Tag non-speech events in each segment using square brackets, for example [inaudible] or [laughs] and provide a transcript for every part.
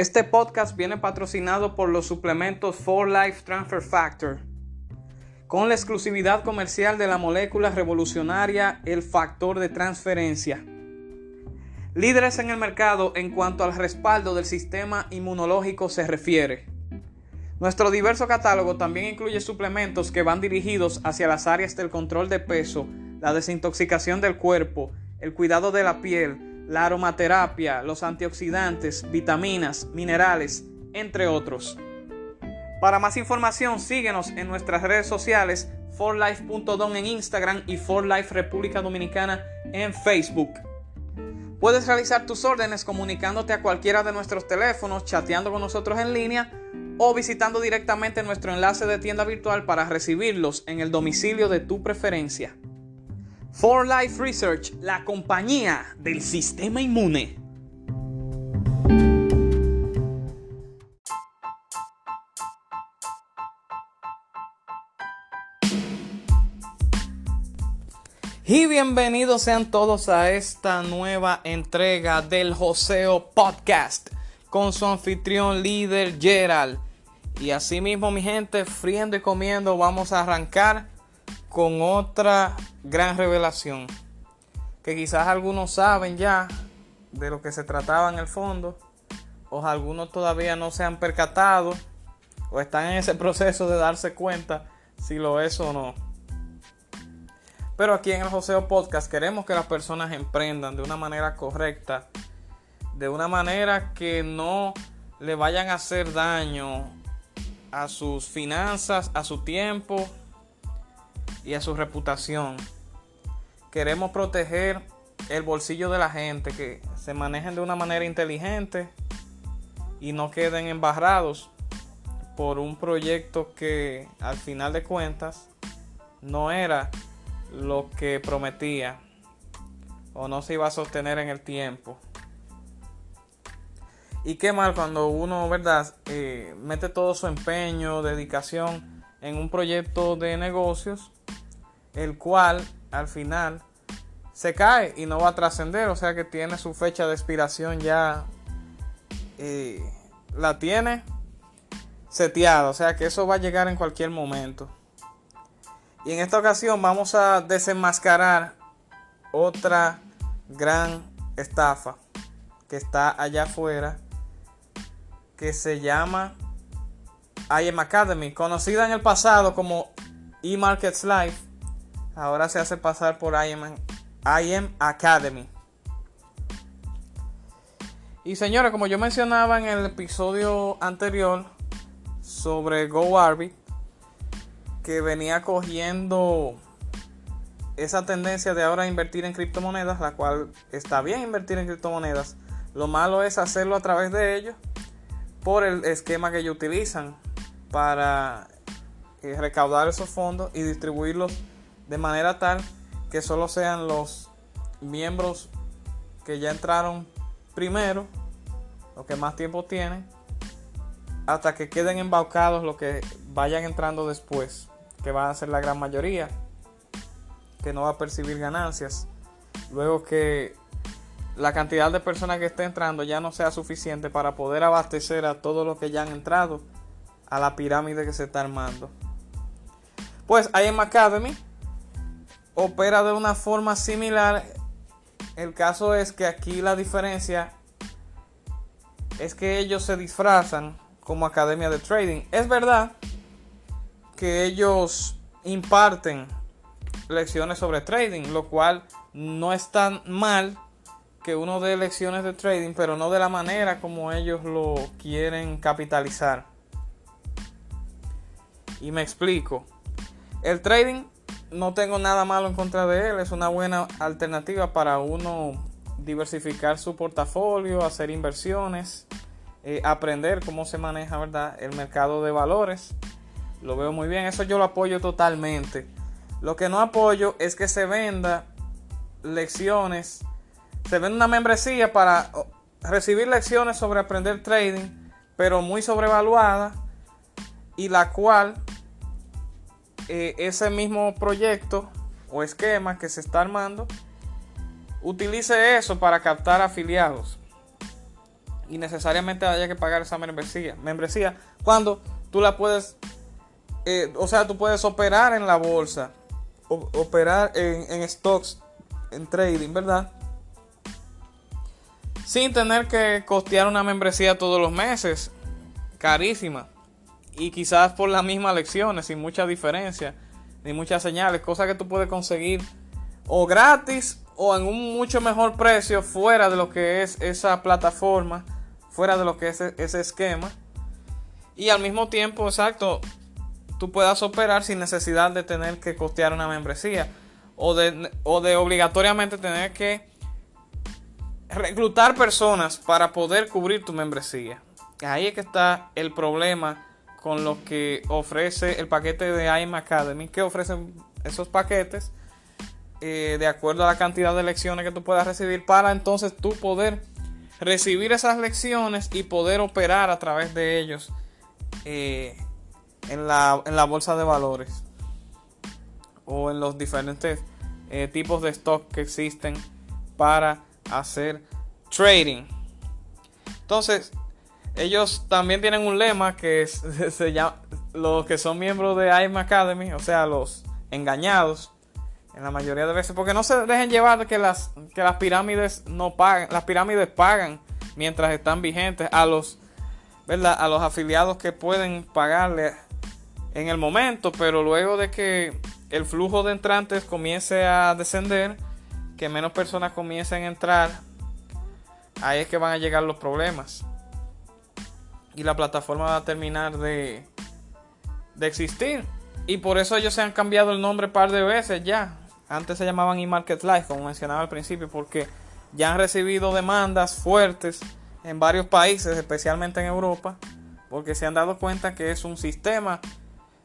Este podcast viene patrocinado por los suplementos For Life Transfer Factor, con la exclusividad comercial de la molécula revolucionaria el factor de transferencia. Líderes en el mercado en cuanto al respaldo del sistema inmunológico se refiere. Nuestro diverso catálogo también incluye suplementos que van dirigidos hacia las áreas del control de peso, la desintoxicación del cuerpo, el cuidado de la piel, la aromaterapia, los antioxidantes, vitaminas, minerales, entre otros. Para más información, síguenos en nuestras redes sociales, forlife.don en Instagram y forlife República Dominicana en Facebook. Puedes realizar tus órdenes comunicándote a cualquiera de nuestros teléfonos, chateando con nosotros en línea o visitando directamente nuestro enlace de tienda virtual para recibirlos en el domicilio de tu preferencia. For Life Research, la compañía del sistema inmune. Y bienvenidos sean todos a esta nueva entrega del Joseo Podcast con su anfitrión líder Gerald. Y así mismo mi gente, friendo y comiendo, vamos a arrancar con otra gran revelación que quizás algunos saben ya de lo que se trataba en el fondo o algunos todavía no se han percatado o están en ese proceso de darse cuenta si lo es o no. Pero aquí en el Joseo Podcast queremos que las personas emprendan de una manera correcta, de una manera que no le vayan a hacer daño a sus finanzas, a su tiempo y a su reputación. Queremos proteger el bolsillo de la gente, que se manejen de una manera inteligente y no queden embarrados por un proyecto que al final de cuentas no era lo que prometía o no se iba a sostener en el tiempo. Y qué mal cuando uno, ¿verdad?, eh, mete todo su empeño, dedicación en un proyecto de negocios el cual al final se cae y no va a trascender, o sea que tiene su fecha de expiración ya eh, la tiene seteada, o sea que eso va a llegar en cualquier momento. Y en esta ocasión vamos a desenmascarar otra gran estafa que está allá afuera que se llama IM Academy, conocida en el pasado como eMarkets Life ahora se hace pasar por IM, Academy. Y señores, como yo mencionaba en el episodio anterior sobre GoArbit, que venía cogiendo esa tendencia de ahora invertir en criptomonedas, la cual está bien invertir en criptomonedas. Lo malo es hacerlo a través de ellos por el esquema que ellos utilizan para eh, recaudar esos fondos y distribuirlos de manera tal que solo sean los miembros que ya entraron primero, los que más tiempo tienen, hasta que queden embaucados los que vayan entrando después, que van a ser la gran mayoría, que no va a percibir ganancias. Luego que la cantidad de personas que esté entrando ya no sea suficiente para poder abastecer a todos los que ya han entrado a la pirámide que se está armando. Pues IM Academy opera de una forma similar. El caso es que aquí la diferencia es que ellos se disfrazan como academia de trading. Es verdad que ellos imparten lecciones sobre trading, lo cual no es tan mal que uno dé lecciones de trading, pero no de la manera como ellos lo quieren capitalizar. Y me explico. El trading no tengo nada malo en contra de él, es una buena alternativa para uno diversificar su portafolio, hacer inversiones, eh, aprender cómo se maneja ¿verdad? el mercado de valores. Lo veo muy bien, eso yo lo apoyo totalmente. Lo que no apoyo es que se venda lecciones, se venda una membresía para recibir lecciones sobre aprender trading, pero muy sobrevaluada y la cual eh, ese mismo proyecto o esquema que se está armando utilice eso para captar afiliados. Y necesariamente haya que pagar esa membresía membresía cuando tú la puedes eh, o sea tú puedes operar en la bolsa operar en, en stocks en trading verdad sin tener que costear una membresía todos los meses carísima y quizás por las mismas lecciones, sin mucha diferencia, ni muchas señales, cosas que tú puedes conseguir o gratis o en un mucho mejor precio fuera de lo que es esa plataforma, fuera de lo que es ese esquema. Y al mismo tiempo, exacto, tú puedas operar sin necesidad de tener que costear una membresía o de, o de obligatoriamente tener que reclutar personas para poder cubrir tu membresía. Ahí es que está el problema con lo que ofrece el paquete de IM Academy, que ofrecen esos paquetes eh, de acuerdo a la cantidad de lecciones que tú puedas recibir para entonces tú poder recibir esas lecciones y poder operar a través de ellos eh, en, la, en, la, bolsa de valores o en los diferentes eh, tipos de stock que existen para hacer trading. Entonces, ellos también tienen un lema que [laughs] se llama los que son miembros de IM Academy, o sea, los engañados, en la mayoría de veces, porque no se dejen llevar que las, que las pirámides no pagan, las pirámides pagan mientras están vigentes a los, ¿verdad? A los afiliados que pueden pagarle en el momento, pero luego de que el flujo de entrantes comience a descender, que menos personas comiencen a entrar, ahí es que van a llegar los problemas y la plataforma va a terminar de, de existir. Y por eso ellos se han cambiado el nombre un par de veces ya. Antes se llamaban eMarket Life, como mencionaba al principio, porque ya han recibido demandas fuertes en varios países, especialmente en Europa, porque se han dado cuenta que es un sistema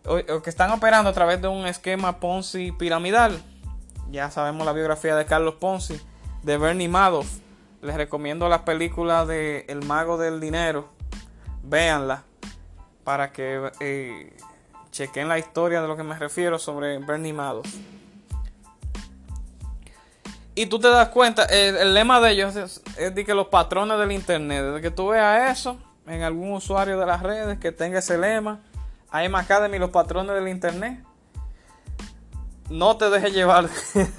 o, que están operando a través de un esquema Ponzi piramidal. Ya sabemos la biografía de Carlos Ponzi, de Bernie Madoff. Les recomiendo la película de El Mago del Dinero, véanla para que eh, chequen la historia de lo que me refiero sobre Bernie Madoff. Y tú te das cuenta, el, lema de ellos es, de que los patrones del internet, desde que tú veas eso en algún usuario de las redes que tenga ese lema, IM Academy, los patrones del internet, no te dejes llevar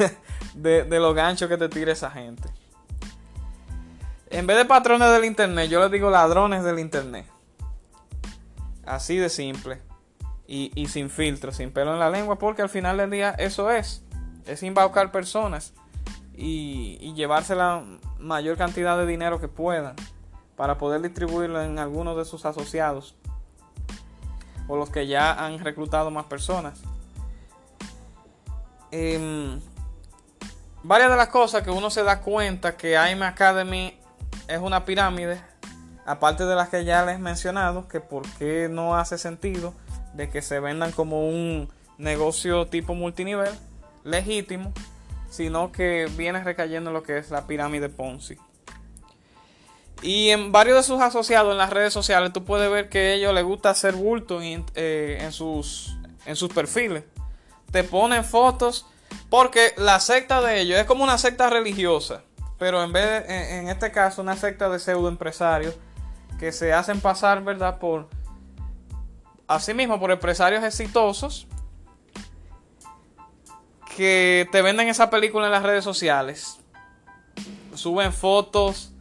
[laughs] de, de los ganchos que te tire esa gente. En vez de patrones del internet, yo les digo ladrones del internet. Así de simple. Y, sin filtro, sin pelo en la lengua, porque al final del día eso es. Es embaucar personas y, llevarse la mayor cantidad de dinero que puedan para poder distribuirlo en algunos de sus asociados o los que ya han reclutado más personas. Em, varias de las cosas que uno se da cuenta que AIM Academy es una pirámide aparte de las que ya les he mencionado, que por qué no hace sentido de que se vendan como un negocio tipo multinivel, legítimo, sino que viene recayendo en lo que es la pirámide Ponzi. Y en varios de sus asociados en las redes sociales tú puedes ver que a ellos les gusta hacer bulto en, eh, sus, en sus perfiles. Te ponen fotos porque la secta de ellos es como una secta religiosa, pero en vez de, en este caso una secta de pseudo empresarios que se hacen pasar, ¿verdad? Por asimismo por empresarios exitosos que te venden esa película en las redes sociales. Suben fotos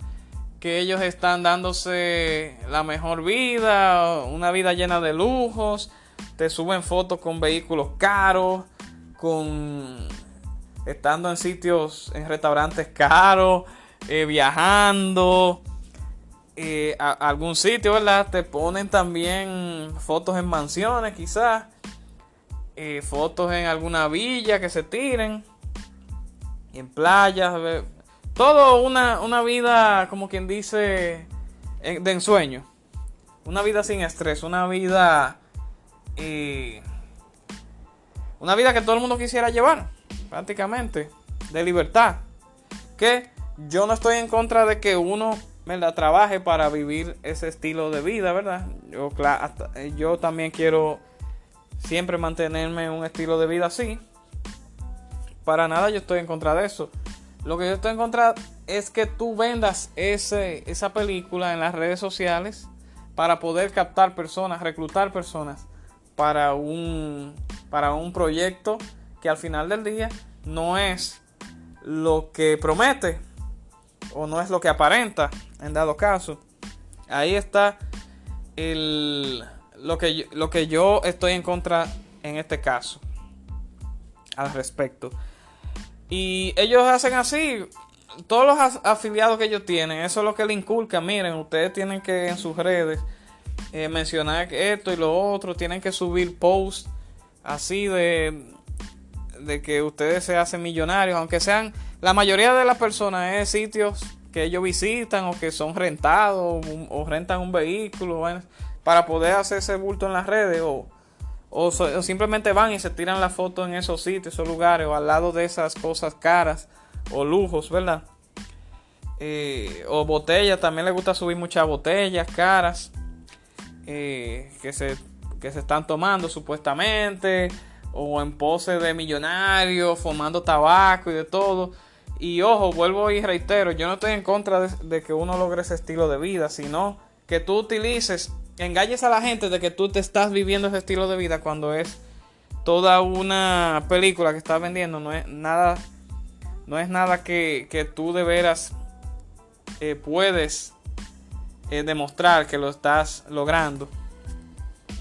que ellos están dándose la mejor vida, una vida llena de lujos. Te suben fotos con vehículos caros, con estando en sitios, en restaurantes caros, eh, viajando. Eh, a, algún sitio, ¿verdad? Te ponen también fotos en mansiones, quizás. Eh, fotos en alguna villa que se tiren. En playas. Todo una, una vida, como quien dice, de ensueño. Una vida sin estrés. Una vida... una vida que todo el mundo quisiera llevar. Prácticamente. De libertad. Que yo no estoy en contra de que uno ¿verdad? trabaje para vivir ese estilo de vida, ¿verdad? Yo, eh, yo también quiero siempre mantenerme un estilo de vida así. Para nada yo estoy en contra de eso. Lo que yo estoy en contra es que tú vendas ese, esa película en las redes sociales para poder captar personas, reclutar personas para un, para un proyecto que al final del día no es lo que promete o no es lo que aparenta en dado caso. Ahí está el, lo, que yo, lo que yo estoy en contra en este caso al respecto. Y ellos hacen así, todos los afiliados que ellos tienen, eso es lo que le inculcan. Miren, ustedes tienen que en sus redes eh, mencionar esto y lo otro, tienen que subir posts así de, de que ustedes se hacen millonarios, aunque sean la mayoría de las personas es sitios que ellos visitan o que son rentados o, rentan un vehículo para poder hacer ese bulto en las redes o, o, simplemente van y se tiran la foto en esos sitios, esos lugares o al lado de esas cosas caras o lujos, ¿verdad? Eh, o botellas, también les gusta subir muchas botellas caras eh, que, se, que se están tomando supuestamente o en pose de millonarios, fumando tabaco y de todo. Y ojo, vuelvo y reitero, yo no estoy en contra de, que uno logre ese estilo de vida, sino que tú utilices, engañes a la gente de que tú te estás viviendo ese estilo de vida cuando es toda una película que estás vendiendo, no es nada, no es nada que, que tú de veras eh, puedes eh, demostrar que lo estás logrando,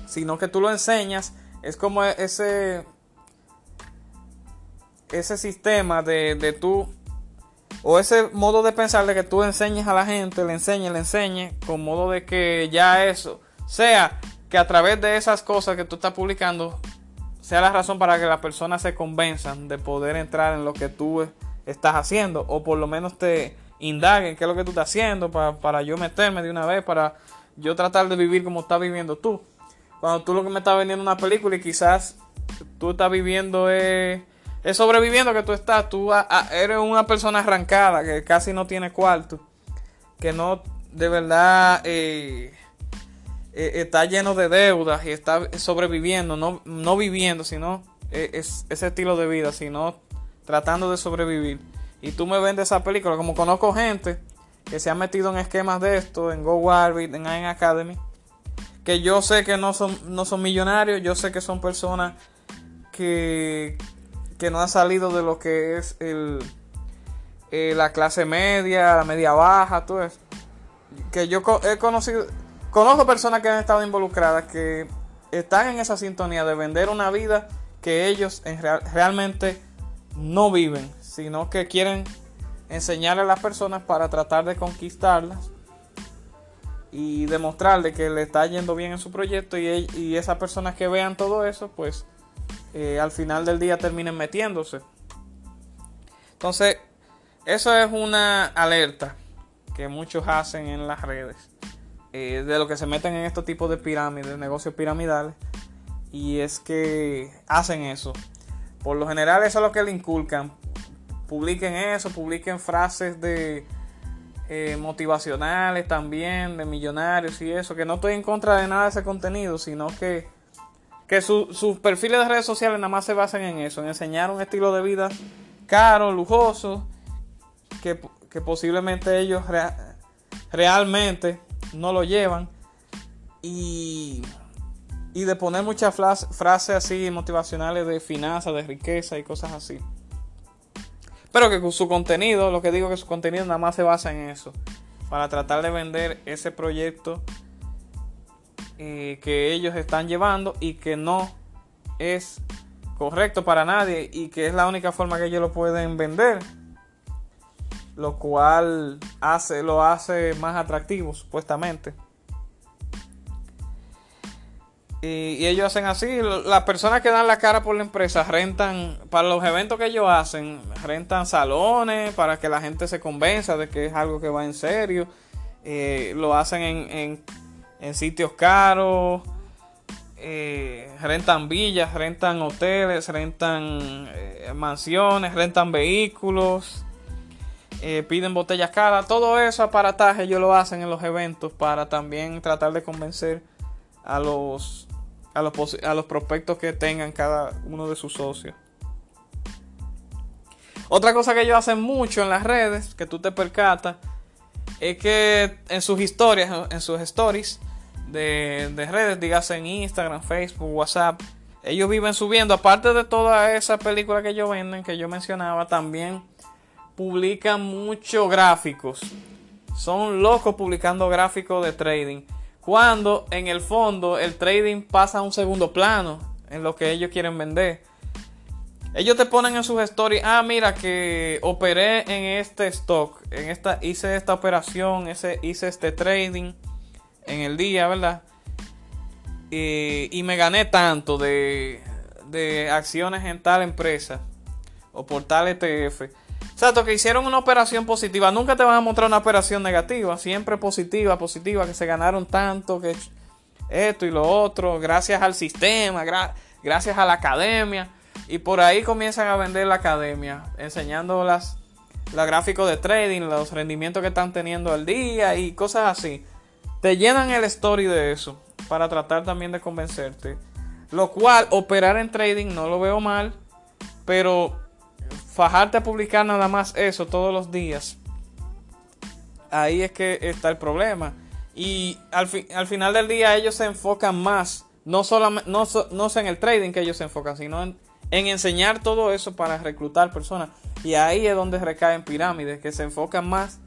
sino que tú lo enseñas, es como ese ese sistema de, de tú o ese modo de pensar de que tú enseñes a la gente, le enseñes, le enseñes, con modo de que ya eso sea que a través de esas cosas que tú estás publicando sea la razón para que las personas se convenzan de poder entrar en lo que tú estás haciendo o por lo menos te indaguen qué es lo que tú estás haciendo para, para yo meterme de una vez, para yo tratar de vivir como estás viviendo tú. Cuando tú lo que me estás vendiendo una película y quizás tú estás viviendo es es sobreviviendo que tú estás. Tú eres una persona arrancada que casi no tiene cuarto. Que no, de verdad, eh, eh, está lleno de deudas y está sobreviviendo. No, no viviendo, sino eh, es, ese estilo de vida, sino tratando de sobrevivir. Y tú me vendes esa película. Como conozco gente que se ha metido en esquemas de esto, en Go Warbit, en IN Academy. Que yo sé que no son, no son millonarios, yo sé que son personas que, que no ha salido de lo que es el, eh, la clase media, la media baja, todo eso. Que yo he conocido, conozco personas que han estado involucradas que están en esa sintonía de vender una vida que ellos en realmente no viven, sino que quieren enseñarle a las personas para tratar de conquistarlas y demostrarle que le está yendo bien en su proyecto y, y esas personas que vean todo eso, pues eh, al final del día terminen metiéndose. Entonces, eso es una alerta que muchos hacen en las redes eh, de lo que se meten en estos tipos de pirámides, negocios piramidales. Y es que hacen eso. Por lo general, eso es lo que le inculcan. Publiquen eso, publiquen frases de eh, motivacionales también, de millonarios y eso. Que no estoy en contra de nada de ese contenido, sino que que sus perfiles de redes sociales nada más se basan en eso, en enseñar un estilo de vida caro, lujoso, que, posiblemente ellos realmente no lo llevan. Y y de poner muchas frases así motivacionales de finanzas, de riqueza y cosas así. Pero que su contenido, lo que digo que su contenido nada más se basa en eso, para tratar de vender ese proyecto eh, que ellos están llevando y que no es correcto para nadie y que es la única forma que ellos lo pueden vender lo cual hace, lo hace más atractivo supuestamente. Y, ellos hacen así, las personas que dan la cara por la empresa rentan, para los eventos que ellos hacen, rentan salones para que la gente se convenza de que es algo que va en serio. Eh, lo hacen en, en, sitios caros, eh, rentan villas, rentan hoteles, rentan eh, mansiones, rentan vehículos. Eh, piden botellas caras, todo eso aparataje ellos lo hacen en los eventos para también tratar de convencer a los, a los, a los prospectos que tengan cada uno de sus socios. Otra cosa que ellos hacen mucho en las redes, que tú te percatas, es que en sus historias, en sus stories de, de redes, digas en Instagram, Facebook, WhatsApp, ellos viven subiendo, aparte de toda esa película que ellos venden, que yo mencionaba, también publican muchos gráficos. Son locos publicando gráficos de trading. Cuando en el fondo el trading pasa a un segundo plano en lo que ellos quieren vender. Ellos te ponen en sus stories, ah, mira que operé en este stock, en esta, hice esta operación, ese, hice este trading en el día, ¿verdad? Y, y me gané tanto de, de acciones en tal empresa o por tal ETF. Exacto, que hicieron una operación positiva. Nunca te van a mostrar una operación negativa. Siempre positiva, positiva, que se ganaron tanto, que esto y lo otro, gracias al sistema, gracias a la academia. Y por ahí comienzan a vender la academia, enseñando las, los gráficos de trading, los rendimientos que están teniendo al día y cosas así. Te llenan el story de eso para tratar también de convencerte. Lo cual, operar en trading no lo veo mal, pero fajarte a publicar nada más eso todos los días, ahí es que está el problema. Y al, al final del día ellos se enfocan más, no, solamente, no, en el trading que ellos se enfocan, sino en, en, enseñar todo eso para reclutar personas. Y ahí es donde recaen pirámides, que se enfocan más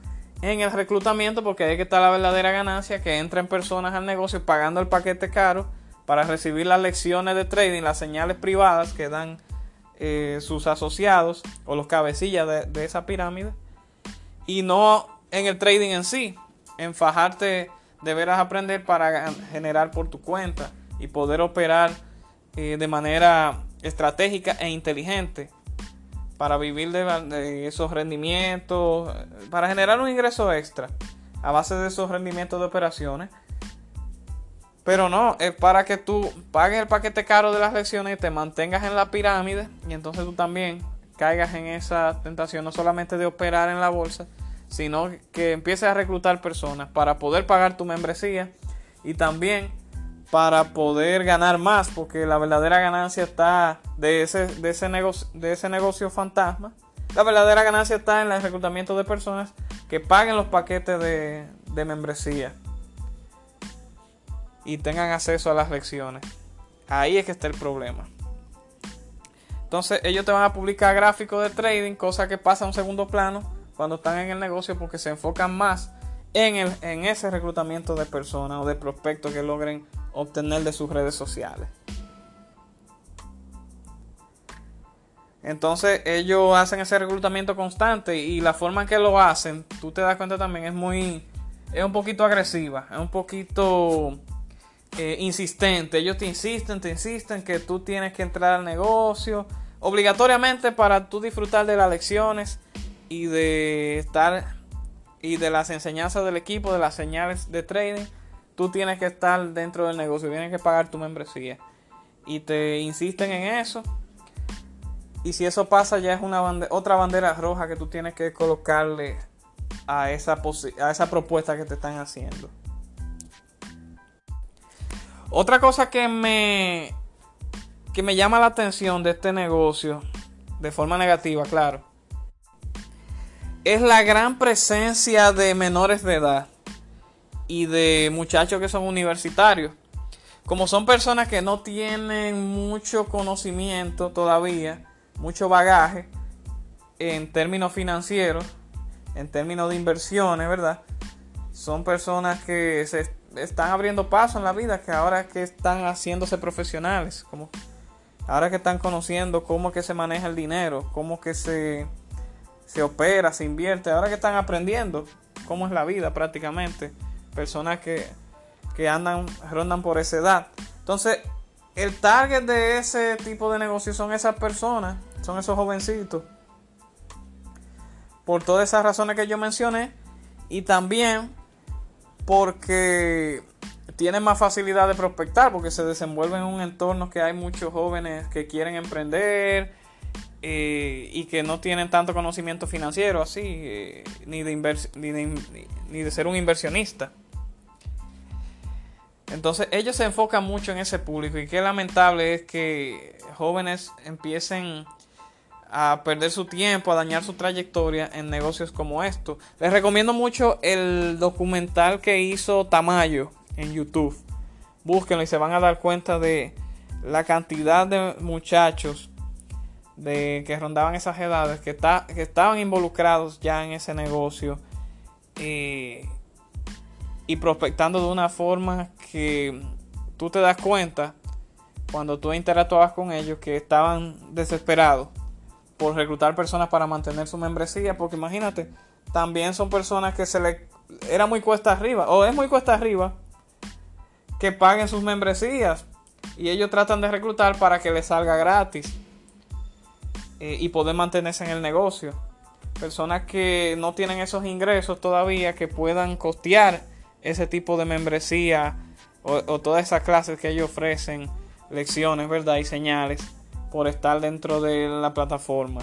en el reclutamiento porque ahí que está la verdadera ganancia, que entren personas al negocio pagando el paquete caro para recibir las lecciones de trading, las señales privadas que dan eh, sus asociados o los cabecillas de, esa pirámide y no en el trading en sí. En fajarte deberás aprender para generar por tu cuenta y poder operar eh, de manera estratégica e inteligente para vivir de, esos rendimientos, para generar un ingreso extra a base de esos rendimientos de operaciones pero no, es para que tú pagues el paquete caro de las lecciones y te mantengas en la pirámide y entonces tú también caigas en esa tentación no solamente de operar en la bolsa, sino que empieces a reclutar personas para poder pagar tu membresía y también para poder ganar más, porque la verdadera ganancia está de ese, de ese, negocio, de ese negocio fantasma. La verdadera ganancia está en el reclutamiento de personas que paguen los paquetes de, de membresía y tengan acceso a las lecciones. Ahí es que está el problema. Entonces ellos te van a publicar gráficos de trading, cosa que pasa a un segundo plano cuando están en el negocio porque se enfocan más en, el, en ese reclutamiento de personas o de prospectos que logren obtener de sus redes sociales. Entonces ellos hacen ese reclutamiento constante y la forma en que lo hacen, tú te das cuenta también, es muy, es un poquito agresiva, es un poquito eh, insistente. Ellos te insisten, te insisten que tú tienes que entrar al negocio obligatoriamente para tú disfrutar de las lecciones y de estar y de las enseñanzas del equipo, de las señales de trading. Tú tienes que estar dentro del negocio, tienes que pagar tu membresía. Y te insisten en eso. Y si eso pasa, ya es una otra bandera roja que tú tienes que colocarle a esa, a esa propuesta que te están haciendo. Otra cosa que me, que me llama la atención de este negocio, de forma negativa, claro, es la gran presencia de menores de edad y de muchachos que son universitarios. como son personas que no tienen mucho conocimiento todavía, mucho bagaje en términos financieros, en términos de inversiones, ¿verdad? Son personas que se están abriendo paso en la vida, que ahora que están haciéndose profesionales, como ahora que están conociendo cómo que se maneja el dinero, cómo que se, se opera, se invierte, ahora que están aprendiendo cómo es la vida prácticamente, personas que, que andan, rondan por esa edad. Entonces, el target de ese tipo de negocio son esas personas, son esos jovencitos. Por todas esas razones que yo mencioné. Y también porque tienen más facilidad de prospectar, porque se desenvuelven en un entorno que hay muchos jóvenes que quieren emprender eh, y que no tienen tanto conocimiento financiero así, eh, ni, de ni, de ser un inversionista. Entonces ellos se enfocan mucho en ese público y qué lamentable es que jóvenes empiecen a perder su tiempo, a dañar su trayectoria en negocios como esto. Les recomiendo mucho el documental que hizo Tamayo en YouTube. Búsquenlo y se van a dar cuenta de la cantidad de muchachos de que rondaban esas edades que, que estaban involucrados ya en ese negocio eh, y prospectando de una forma que tú te das cuenta cuando tú interactuabas con ellos que estaban desesperados por reclutar personas para mantener su membresía, porque imagínate, también son personas que se le era muy cuesta arriba, o es muy cuesta arriba, que paguen sus membresías y ellos tratan de reclutar para que les salga gratis eh, y poder mantenerse en el negocio. Personas que no tienen esos ingresos todavía, que puedan costear ese tipo de membresía o, o todas esas clases que ellos ofrecen, lecciones, ¿verdad? Y señales por estar dentro de la plataforma.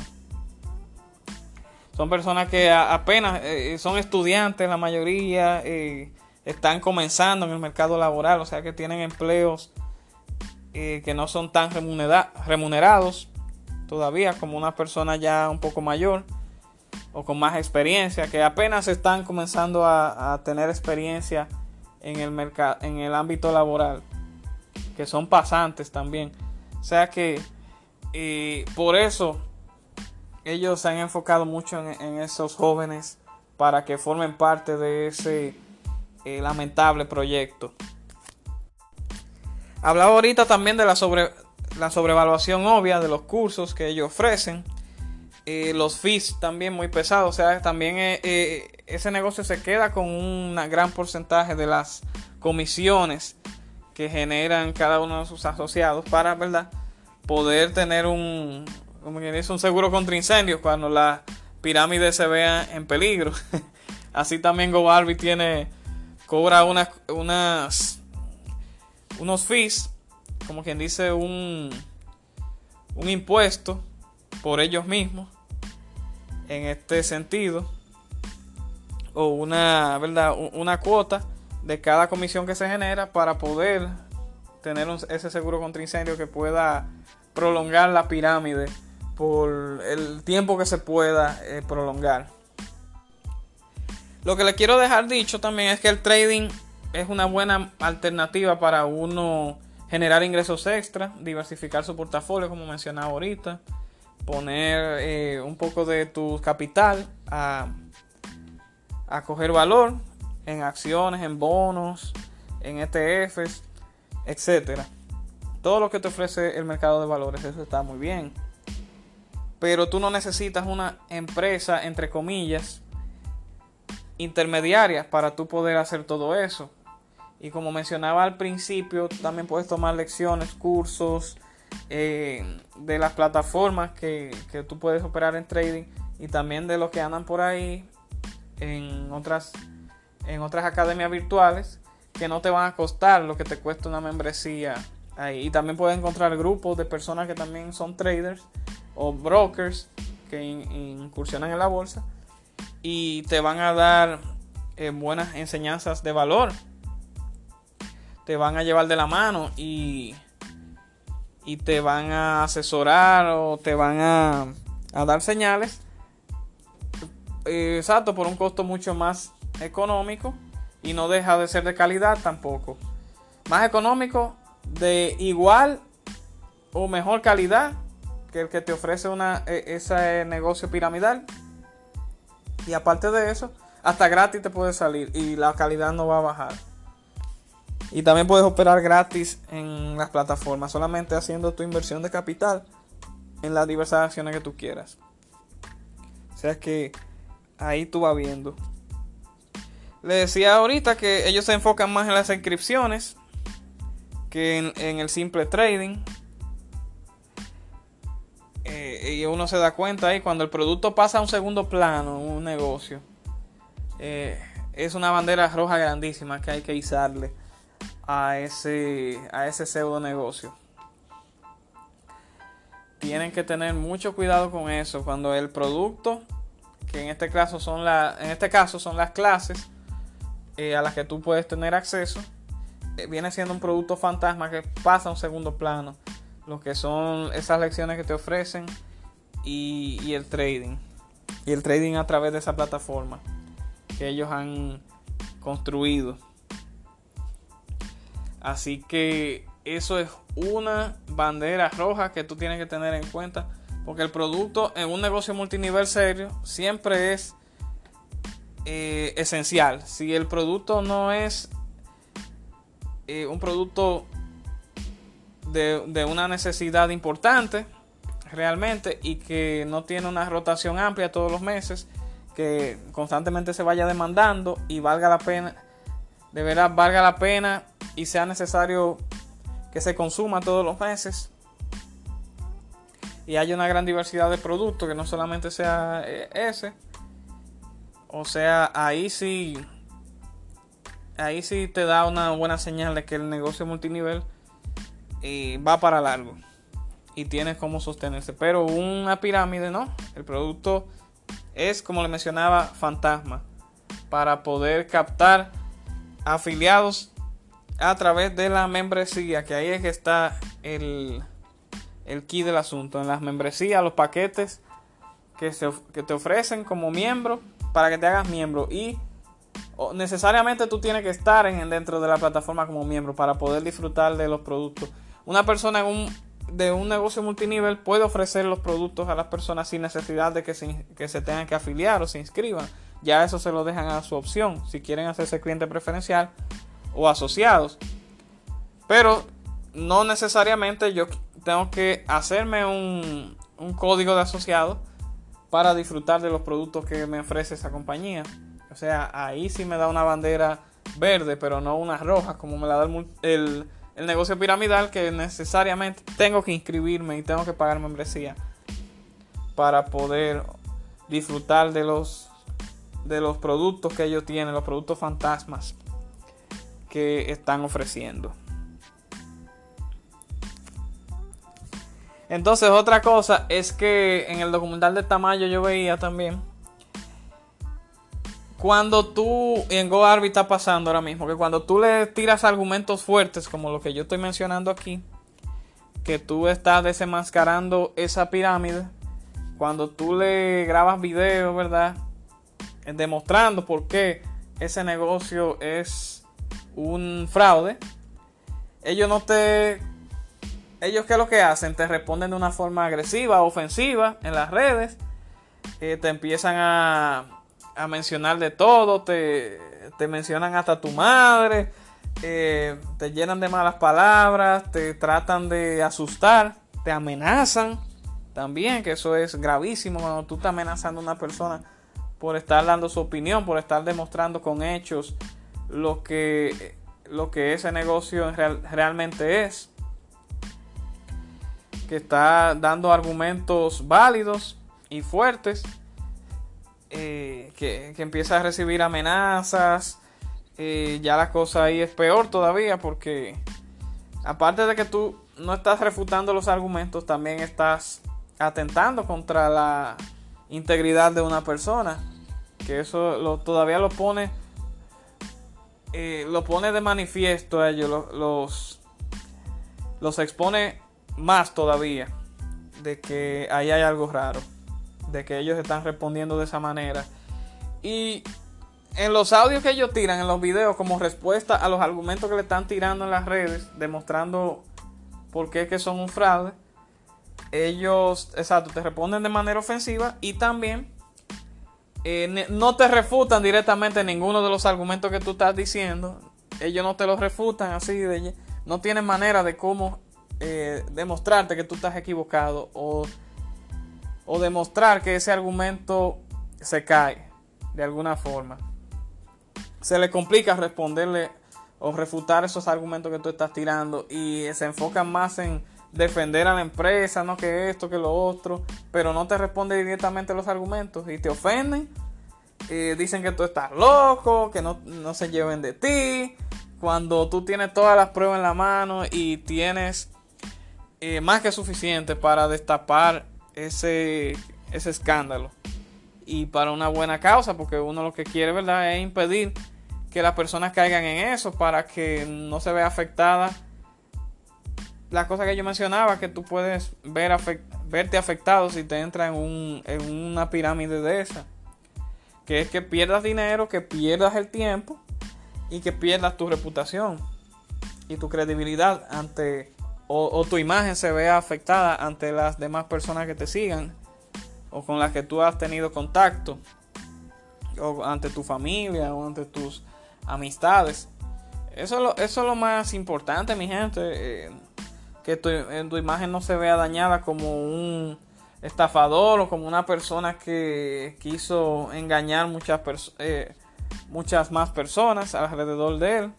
Son personas que apenas eh, son estudiantes, la mayoría eh, están comenzando en el mercado laboral, o sea que tienen empleos eh, que no son tan remunerados todavía como una persona ya un poco mayor o con más experiencia, que apenas están comenzando a, a tener experiencia en el, en el ámbito laboral, que son pasantes también. O sea que y por eso ellos se han enfocado mucho en, esos jóvenes para que formen parte de ese eh, lamentable proyecto. Hablaba ahorita también de la, sobre, la sobrevaluación obvia de los cursos que ellos ofrecen. Eh, los fees también muy pesados. O sea, también eh, ese negocio se queda con un gran porcentaje de las comisiones que generan cada uno de sus asociados para, ¿verdad? Poder tener un, como dice, un seguro contra incendios cuando la pirámide se vea en peligro. [laughs] Así también GoBarby tiene, cobra unas, unas, unos fees, como quien dice, un, un impuesto por ellos mismos en este sentido o una verdad una cuota de cada comisión que se genera para poder tener ese seguro contra incendio que pueda prolongar la pirámide por el tiempo que se pueda eh, prolongar. Lo que le quiero dejar dicho también es que el trading es una buena alternativa para uno generar ingresos extra, diversificar su portafolio como mencionaba ahorita, poner eh, un poco de tu capital a, a coger valor en acciones, en bonos, en ETFs, etcétera. Todo lo que te ofrece el mercado de valores, eso está muy bien. Pero tú no necesitas una empresa, entre comillas, intermediaria para tú poder hacer todo eso. Y como mencionaba al principio, también puedes tomar lecciones, cursos eh, de las plataformas que, que, tú puedes operar en trading y también de los que andan por ahí en otras, en otras academias virtuales que no te van a costar lo que te cuesta una membresía y también puedes encontrar grupos de personas que también son traders o brokers que incursionan en la bolsa y te van a dar eh, buenas enseñanzas de valor. Te van a llevar de la mano y, y te van a asesorar o te van a, a dar señales. Eh, exacto, por un costo mucho más económico y no deja de ser de calidad tampoco. Más económico de igual o mejor calidad que el que te ofrece una, e, ese negocio piramidal. Y aparte de eso, hasta gratis te puede salir y la calidad no va a bajar. Y también puedes operar gratis en las plataformas, solamente haciendo tu inversión de capital en las diversas acciones que tú quieras. O sea que ahí tú vas viendo. Le decía ahorita que ellos se enfocan más en las inscripciones que en, el simple trading. Eh, uno se da cuenta ahí cuando el producto pasa a un segundo plano, un negocio. Eh, es una bandera roja grandísima que hay que izarle a ese, a ese pseudo negocio. Tienen que tener mucho cuidado con eso. Cuando el producto, que en este caso son, la, en este caso son las clases eh, a las que tú puedes tener acceso, viene siendo un producto fantasma que pasa a un segundo plano. Lo que son esas lecciones que te ofrecen y, el trading. Y el trading a través de esa plataforma que ellos han construido. Así que eso es una bandera roja que tú tienes que tener en cuenta. Porque el producto en un negocio multinivel serio siempre es eh, esencial. Si el producto no es eh, un producto de, de, una necesidad importante realmente y que no tiene una rotación amplia todos los meses, que constantemente se vaya demandando y valga la pena, de verdad valga la pena y sea necesario que se consuma todos los meses. Y haya una gran diversidad de productos que no solamente sea eh, ese o sea ahí sí ahí sí te da una buena señal de que el negocio multinivel eh, va para largo y tienes cómo sostenerse pero una pirámide no el producto es como le mencionaba fantasma para poder captar afiliados a través de la membresía, que ahí es que está el, el key del asunto. En las membresías, los paquetes que, se, que te ofrecen como miembro para que te hagas miembro. Y necesariamente tú tienes que estar en, dentro de la plataforma como miembro para poder disfrutar de los productos. Una persona un, de un negocio multinivel puede ofrecer los productos a las personas sin necesidad de que se, que se tengan que afiliar o se inscriban. Ya eso se lo dejan a su opción. Si quieren hacerse cliente preferencial, o asociados. Pero no necesariamente yo tengo que hacerme un, código de asociado para disfrutar de los productos que me ofrece esa compañía. O sea, ahí sí me da una bandera verde, pero no una roja, como me la da el, el, negocio piramidal, que necesariamente tengo que inscribirme y tengo que pagar membresía para poder disfrutar de los, de los productos que ellos tienen, los productos fantasmas que están ofreciendo. Entonces otra cosa es que en el documental de Tamayo yo veía también cuando tú en GoArby está pasando ahora mismo que cuando tú le tiras argumentos fuertes como lo que yo estoy mencionando aquí que tú estás desenmascarando esa pirámide cuando tú le grabas videos, ¿verdad? Demostrando por qué ese negocio es un fraude, ellos no te... Ellos qué es lo que hacen? Te responden de una forma agresiva, ofensiva en las redes. Eh, te empiezan a, a, mencionar de todo. Te, te, mencionan hasta tu madre. Eh, te llenan de malas palabras. Te tratan de asustar. Te amenazan. También, que eso es gravísimo cuando tú estás amenazando a una persona por estar dando su opinión, por estar demostrando con hechos lo que, lo que ese negocio realmente es. Que está dando argumentos válidos y fuertes. Eh, que, empieza a recibir amenazas. Eh, ya la cosa ahí es peor todavía porque aparte de que tú no estás refutando los argumentos, también estás atentando contra la integridad de una persona. Que eso todavía lo pone eh, lo pone de manifiesto ellos, los, los, expone más todavía de que ahí hay algo raro, de que ellos están respondiendo de esa manera. Y en los audios que ellos tiran, en los videos, como respuesta a los argumentos que le están tirando en las redes, demostrando por qué es que son un fraude, ellos, exacto, te responden de manera ofensiva y también eh, no te refutan directamente ninguno de los argumentos que tú estás diciendo. Ellos no te los refutan así, de, no tienen manera de cómo eh, demostrarte que tú estás equivocado o, o demostrar que ese argumento se cae de alguna forma. Se le complica responderle o refutar esos argumentos que tú estás tirando y se enfocan más en defender a la empresa, no que esto, que lo otro, pero no te responde directamente los argumentos y te ofenden. Dicen que tú estás loco, que no, se lleven de ti, cuando tú tienes todas las pruebas en la mano y tienes eh, más que suficiente para destapar ese, ese escándalo. Y para una buena causa, porque uno lo que quiere, ¿verdad?, es impedir que las personas caigan en eso para que no se vea afectada la cosa que yo mencionaba, que tú puedes ver verte afectado si te entras en, un, en una pirámide de esa. Que es que pierdas dinero, que pierdas el tiempo y que pierdas tu reputación y tu credibilidad ante o, tu imagen se vea afectada ante las demás personas que te sigan o con las que tú has tenido contacto o ante tu familia o ante tus amistades. Eso es lo, eso es lo más importante, mi gente. Eh, que tu, en tu imagen no se vea dañada como un estafador o como una persona que quiso engañar muchas, eh, muchas más personas alrededor de él.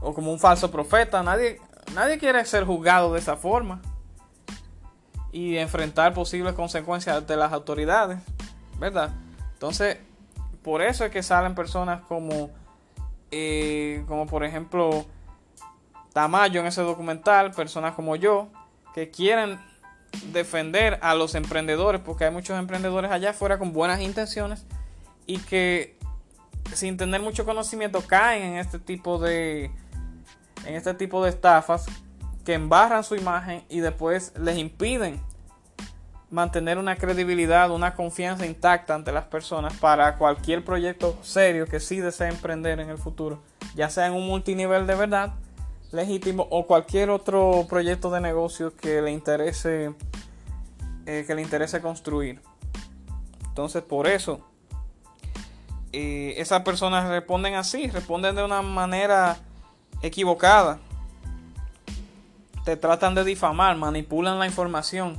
O como un falso profeta. Nadie, nadie quiere ser juzgado de esa forma. Y enfrentar posibles consecuencias de las autoridades. ¿Verdad? Entonces, por eso es que salen personas como, eh, como por ejemplo, Tamayo en ese documental, personas como yo, que quieren defender a los emprendedores, porque hay muchos emprendedores allá afuera con buenas intenciones y que sin tener mucho conocimiento caen en este tipo de en este tipo de estafas que embarran su imagen y después les impiden mantener una credibilidad, una confianza intacta ante las personas para cualquier proyecto serio que sí desee emprender en el futuro, ya sea en un multinivel de verdad legítimo o cualquier otro proyecto de negocio que le interese eh, que le interese construir. Entonces, por eso eh, esas personas responden así, responden de una manera equivocada. Te tratan de difamar, manipulan la información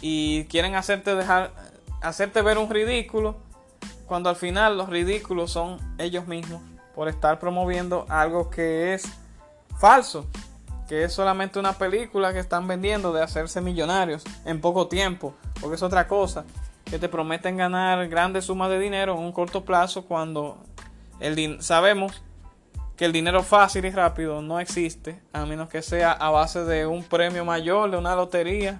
y quieren hacerte dejar hacerte ver un ridículo cuando al final los ridículos son ellos mismos por estar promoviendo algo que es falso, que es solamente una película que están vendiendo de hacerse millonarios en poco tiempo, porque es otra cosa, que te prometen ganar grandes sumas de dinero en un corto plazo cuando el sabemos que el dinero fácil y rápido no existe, a menos que sea a base de un premio mayor, de una lotería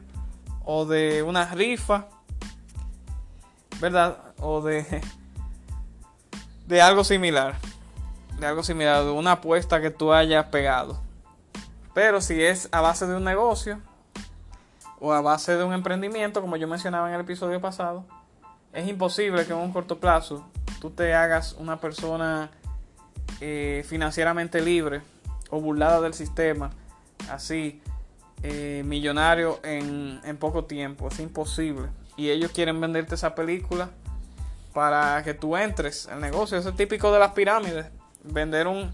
o de una rifa, ¿verdad? O de, [laughs] de algo similar de algo similar, de una apuesta que tú hayas pegado. Pero si es a base de un negocio o a base de un emprendimiento, como yo mencionaba en el episodio pasado, es imposible que en un corto plazo tú te hagas una persona eh, financieramente libre o burlada del sistema, así, eh, millonario en, poco tiempo. Es imposible. Y ellos quieren venderte esa película para que tú entres al negocio. Eso es típico de las pirámides vender un,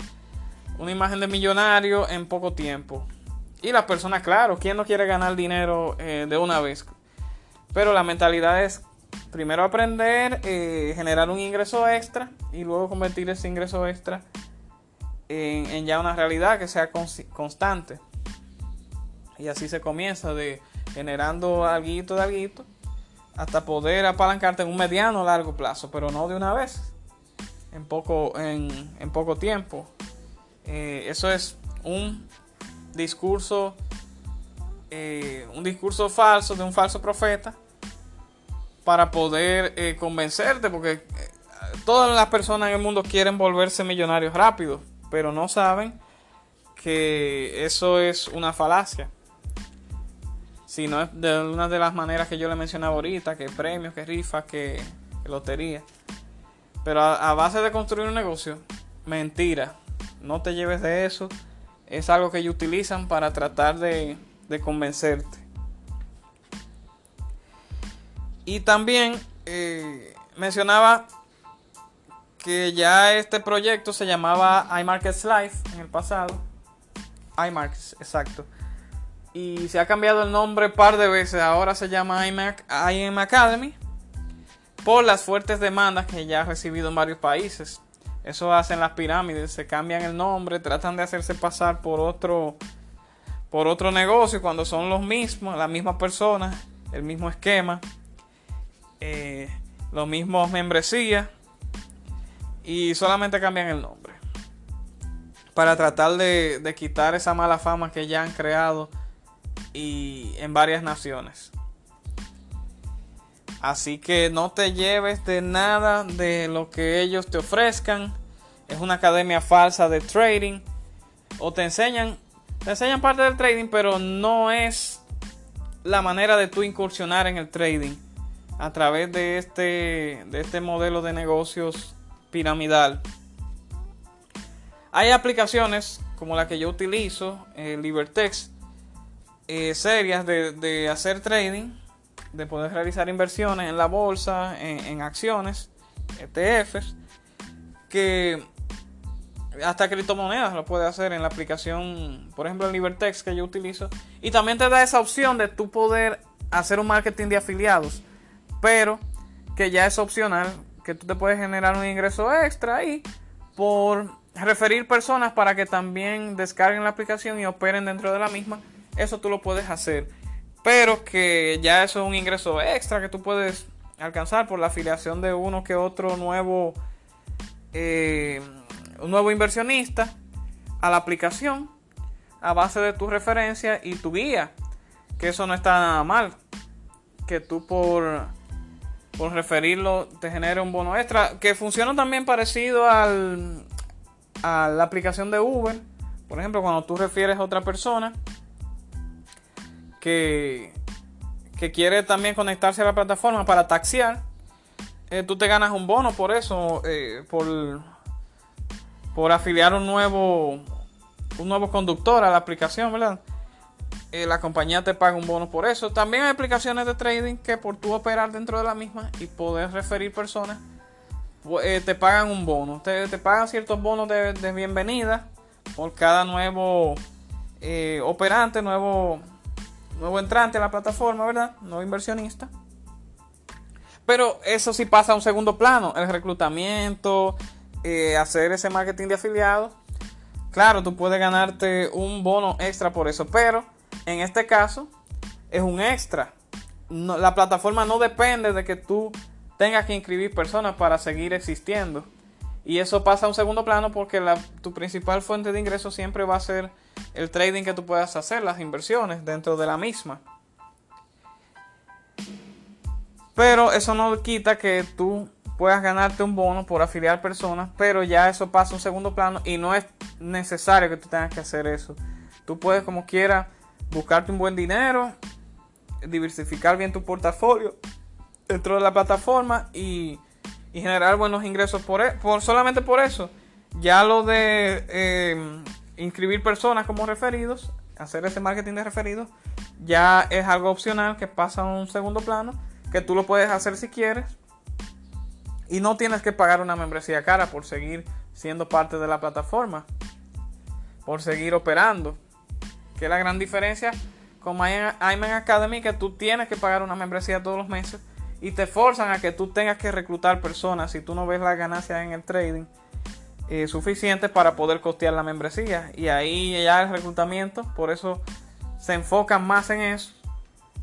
una imagen de millonario en poco tiempo. Y las personas, claro, ¿quién no quiere ganar dinero eh, de una vez? Pero la mentalidad es primero aprender, generar un ingreso extra y luego convertir ese ingreso extra en, ya una realidad que sea constante. Y así se comienza de generando algo de algo hasta poder apalancarte en un mediano o largo plazo, pero no de una vez en poco, en, poco tiempo. Eh, eso es un discurso, eh, un discurso falso de un falso profeta para poder eh, convencerte, porque todas las personas en el mundo quieren volverse millonarios rápido, pero no saben que eso es una falacia. Si no es de una de las maneras que yo le mencionaba ahorita, que premios, que rifas, que lotería. Pero a, base de construir un negocio, mentira. No te lleves de eso. Es algo que ellos utilizan para tratar de, convencerte. Y también eh, mencionaba que ya este proyecto se llamaba iMarkets Life en el pasado. iMarkets, exacto. Y se ha cambiado el nombre un par de veces. Ahora se llama iMac, IM Academy. Por las fuertes demandas que ya ha recibido en varios países. Eso hacen las pirámides. Se cambian el nombre. Tratan de hacerse pasar por otro. Por otro negocio. Cuando son los mismos. Las mismas personas. El mismo esquema. Eh, los mismos membresías. Y solamente cambian el nombre. Para tratar de, quitar esa mala fama que ya han creado y en varias naciones. Así que no te lleves de nada de lo que ellos te ofrezcan. Es una academia falsa de trading. O te enseñan, te enseñan parte del trading, pero no es la manera de tú incursionar en el trading a través de este, de este modelo de negocios piramidal. Hay aplicaciones como la que yo utilizo, eh, Libertex, eh, serias de, hacer trading, de poder realizar inversiones en la bolsa, en, acciones, ETFs, que hasta criptomonedas lo puede hacer en la aplicación, por ejemplo, en Libertex que yo utilizo. Y también te da esa opción de tú poder hacer un marketing de afiliados, pero que ya es opcional, que tú te puedes generar un ingreso extra ahí por referir personas para que también descarguen la aplicación y operen dentro de la misma eso tú lo puedes hacer. Pero que ya eso es un ingreso extra que tú puedes alcanzar por la afiliación de uno que otro nuevo, eh, un nuevo inversionista a la aplicación a base de tu referencia y tu guía. Que eso no está nada mal. Que tú por, por referirlo te genere un bono extra. Que funciona también parecido al, a la aplicación de Uber. Por ejemplo, cuando tú refieres a otra persona que, quiere también conectarse a la plataforma para taxiar, eh, tú te ganas un bono por eso, eh, por, por afiliar un nuevo, un nuevo conductor a la aplicación, ¿verdad? Eh, la compañía te paga un bono por eso. También hay aplicaciones de trading que por tú operar dentro de la misma y poder referir personas, te pagan un bono. Te, te pagan ciertos bonos de, de, bienvenida por cada nuevo operante, nuevo nuevo entrante a la plataforma, ¿verdad? Nuevo inversionista. Pero eso sí pasa a un segundo plano, el reclutamiento, eh, hacer ese marketing de afiliados. Claro, tú puedes ganarte un bono extra por eso, pero en este caso es un extra. la plataforma no depende de que tú tengas que inscribir personas para seguir existiendo. Y eso pasa a un segundo plano porque tu principal fuente de ingreso siempre va a ser el trading que tú puedas hacer, las inversiones dentro de la misma. Pero eso no quita que tú puedas ganarte un bono por afiliar personas, pero ya eso pasa a un segundo plano y no es necesario que tú tengas que hacer eso. Tú puedes como quieras buscarte un buen dinero, diversificar bien tu portafolio dentro de la plataforma y generar buenos ingresos por, e, por solamente por eso. Ya lo de eh, inscribir personas como referidos, hacer ese marketing de referidos, ya es algo opcional que pasa a un segundo plano, que tú lo puedes hacer si quieres. Y no tienes que pagar una membresía cara por seguir siendo parte de la plataforma, por seguir operando. Que es la gran diferencia con Iman Academy, que tú tienes que pagar una membresía todos los meses y te forzan a que tú tengas que reclutar personas si tú no ves las ganancias en el trading eh, suficientes para poder costear la membresía. Y ahí ya el reclutamiento, por eso se enfocan más en eso.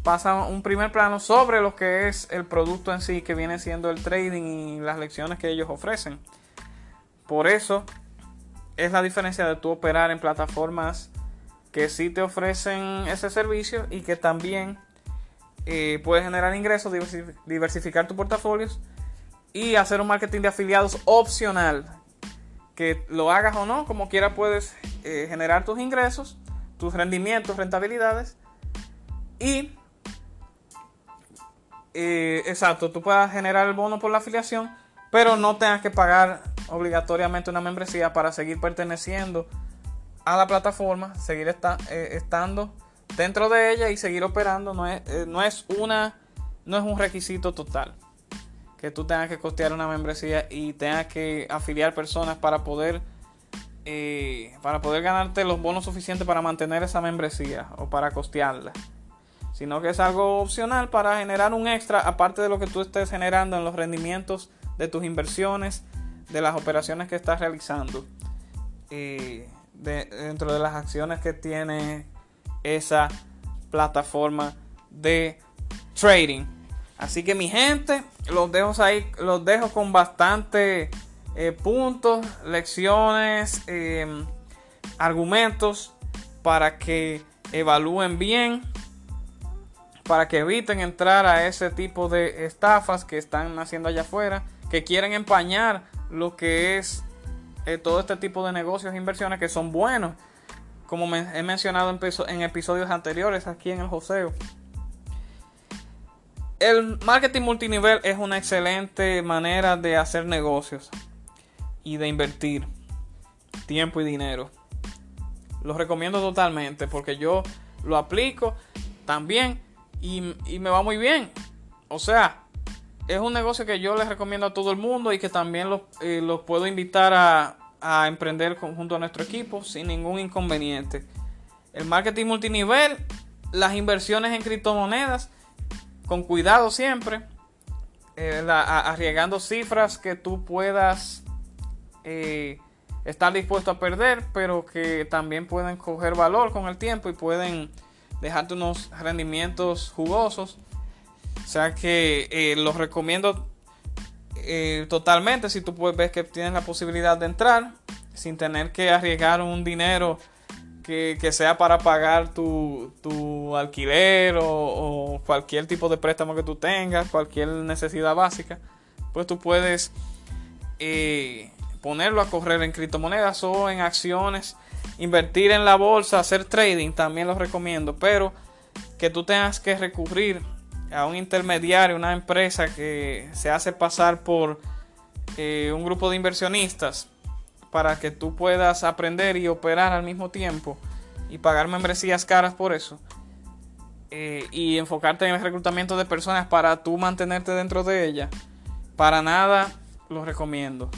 Pasa un primer plano sobre lo que es el producto en sí, que viene siendo el trading y las lecciones que ellos ofrecen. Por eso es la diferencia de tú operar en plataformas que sí te ofrecen ese servicio y que también eh, puedes generar ingresos, diversificar tus portafolios y hacer un marketing de afiliados opcional. Que lo hagas o no, como quiera puedes eh, generar tus ingresos, tus rendimientos, rentabilidades y eh, exacto, tú puedas generar el bono por la afiliación pero no tengas que pagar obligatoriamente una membresía para seguir perteneciendo a la plataforma, seguir eh, estando dentro de ella y seguir operando. No es, eh, no es una no es un requisito total que tú tengas que costear una membresía y tengas que afiliar personas para poder eh, para poder ganarte los bonos suficientes para mantener esa membresía o para costearla sino que es algo opcional para generar un extra aparte de lo que tú estés generando en los rendimientos de tus inversiones de las operaciones que estás realizando eh, dentro de las acciones que tiene esa plataforma de trading. Así que mi gente, los dejo ahí, los dejo con bastante eh, puntos, lecciones, em, argumentos para que evalúen bien, para que eviten entrar a ese tipo de estafas que están haciendo allá afuera, que quieren empañar lo que es eh, todo este tipo de negocios e inversiones que son buenos, como he mencionado en, episodios anteriores aquí en el Joseo el marketing multinivel es una excelente manera de hacer negocios y de invertir tiempo y dinero. Lo recomiendo totalmente porque yo lo aplico también y, me va muy bien. O sea, es un negocio que yo les recomiendo a todo el mundo y que también los, eh, puedo invitar a, emprender junto a nuestro equipo sin ningún inconveniente. El marketing multinivel, las inversiones en criptomonedas con cuidado siempre, eh, arriesgando cifras que tú puedas eh, estar dispuesto a perder, pero que también pueden coger valor con el tiempo y pueden dejarte unos rendimientos jugosos. O sea que eh, los recomiendo totalmente si tú puedes ver que tienes la posibilidad de entrar sin tener que arriesgar un dinero que, sea para pagar tu, tu alquiler o, cualquier tipo de préstamo que tú tengas, cualquier necesidad básica, pues tú puedes eh, ponerlo a correr en criptomonedas o en acciones, invertir en la bolsa, hacer trading, también lo recomiendo, pero que tú tengas que recurrir a un intermediario, una empresa que se hace pasar por eh, un grupo de inversionistas para que tú puedas aprender y operar al mismo tiempo y pagar membresías caras por eso. Eh, y enfocarte en el reclutamiento de personas para tú mantenerte dentro de ella. Para nada lo recomiendo.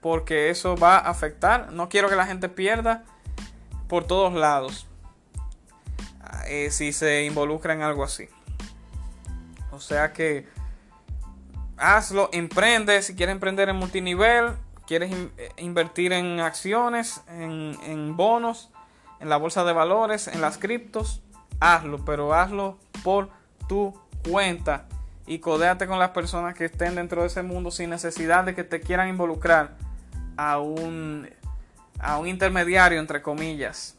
Porque eso va a afectar. No quiero que la gente pierda por todos lados. Eh, si se involucra en algo así. O sea que hazlo, emprende. Si quieres emprender en multinivel, quieres eh, invertir en acciones, en, bonos, en la bolsa de valores, en las criptos, hazlo, pero hazlo por tu cuenta y codéate con las personas que estén dentro de ese mundo sin necesidad de que te quieran involucrar a un, a un intermediario, entre comillas,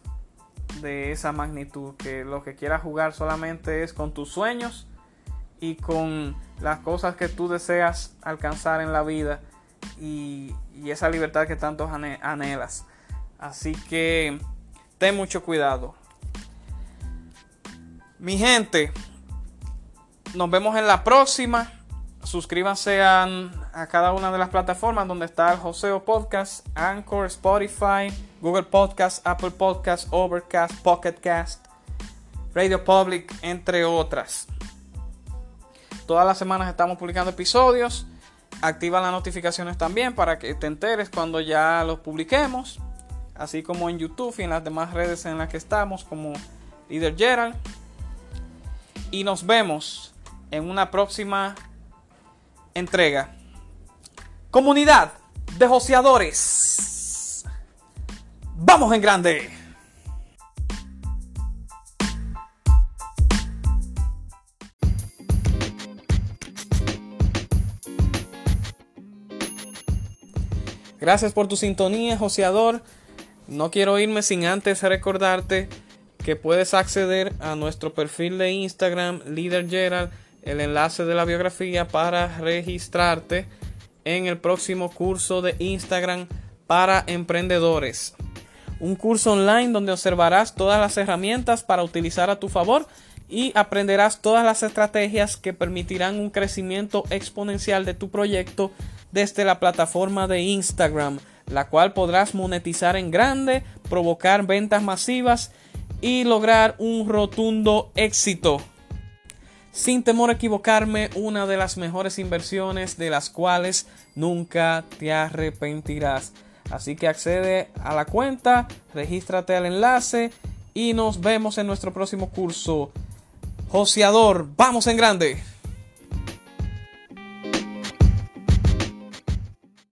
de esa magnitud, que lo que quieras jugar solamente es con tus sueños y con las cosas que tú deseas alcanzar en la vida y, esa libertad que tanto anhelas. Así que ten mucho cuidado. Mi gente, nos vemos en la próxima. Suscríbanse a, a, cada una de las plataformas donde está el Joseo Podcast, Anchor, Spotify, Google Podcast, Apple Podcast, Overcast, Pocketcast, Radio Public, entre otras. Todas las semanas estamos publicando episodios. Activa las notificaciones también para que te enteres cuando ya los publiquemos. Así como en YouTube y en las demás redes en las que estamos, como Líder Gerald. Y nos vemos en una próxima entrega. Comunidad de joseadores. Vamos en grande. Gracias por tu sintonía, joseador. No quiero irme sin antes recordarte que puedes acceder a nuestro perfil de Instagram, Leader Gerald, el enlace de la biografía para registrarte en el próximo curso de Instagram para emprendedores. Un curso online donde observarás todas las herramientas para utilizar a tu favor y aprenderás todas las estrategias que permitirán un crecimiento exponencial de tu proyecto desde la plataforma de Instagram, la cual podrás monetizar en grande, provocar ventas masivas y lograr un rotundo éxito. Sin temor a equivocarme, una de las mejores inversiones de las cuales nunca te arrepentirás. Así que accede a la cuenta, regístrate al enlace y nos vemos en nuestro próximo curso. Joseador, vamos en grande.